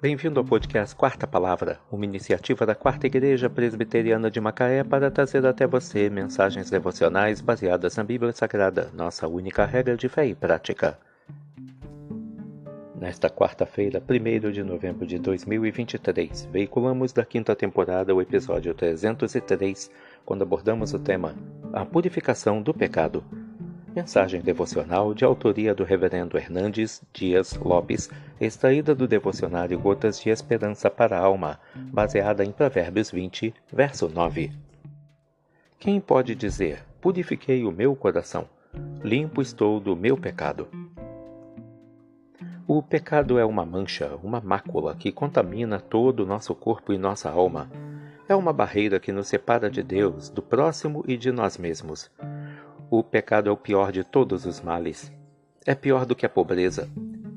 Bem-vindo ao podcast Quarta Palavra, uma iniciativa da Quarta Igreja Presbiteriana de Macaé para trazer até você mensagens devocionais baseadas na Bíblia Sagrada, nossa única regra de fé e prática. Nesta quarta-feira, 1 de novembro de 2023, veiculamos da quinta temporada o episódio 303, quando abordamos o tema A Purificação do Pecado. Mensagem devocional de autoria do Reverendo Hernandes Dias Lopes, extraída do devocionário Gotas de Esperança para a Alma, baseada em Provérbios 20, verso 9. Quem pode dizer: Purifiquei o meu coração, limpo estou do meu pecado? O pecado é uma mancha, uma mácula que contamina todo o nosso corpo e nossa alma. É uma barreira que nos separa de Deus, do próximo e de nós mesmos. O pecado é o pior de todos os males. É pior do que a pobreza.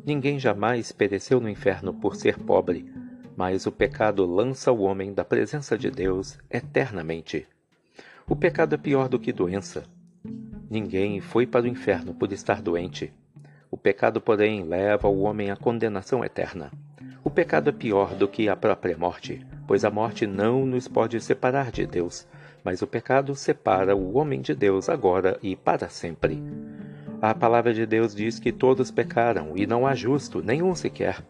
Ninguém jamais pereceu no inferno por ser pobre, mas o pecado lança o homem da presença de Deus eternamente. O pecado é pior do que doença. Ninguém foi para o inferno por estar doente. O pecado, porém, leva o homem à condenação eterna. O pecado é pior do que a própria morte, pois a morte não nos pode separar de Deus, mas o pecado separa o homem de Deus agora e para sempre. A palavra de Deus diz que todos pecaram e não há justo, nenhum sequer.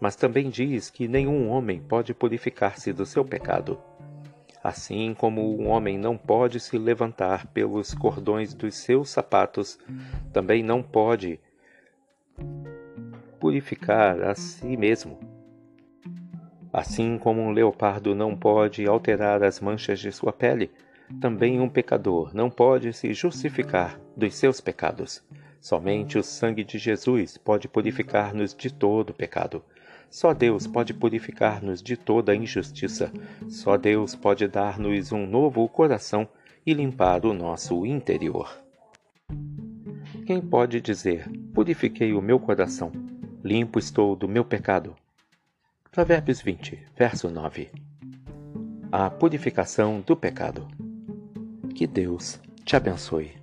Mas também diz que nenhum homem pode purificar-se do seu pecado. Assim como um homem não pode se levantar pelos cordões dos seus sapatos, também não pode purificar a si mesmo. Assim como um leopardo não pode alterar as manchas de sua pele, também um pecador não pode se justificar dos seus pecados. Somente o sangue de Jesus pode purificar-nos de todo pecado. Só Deus pode purificar-nos de toda injustiça. Só Deus pode dar-nos um novo coração e limpar o nosso interior. Quem pode dizer: Purifiquei o meu coração, limpo estou do meu pecado? Provérbios 20, verso 9. A purificação do pecado. Que Deus te abençoe.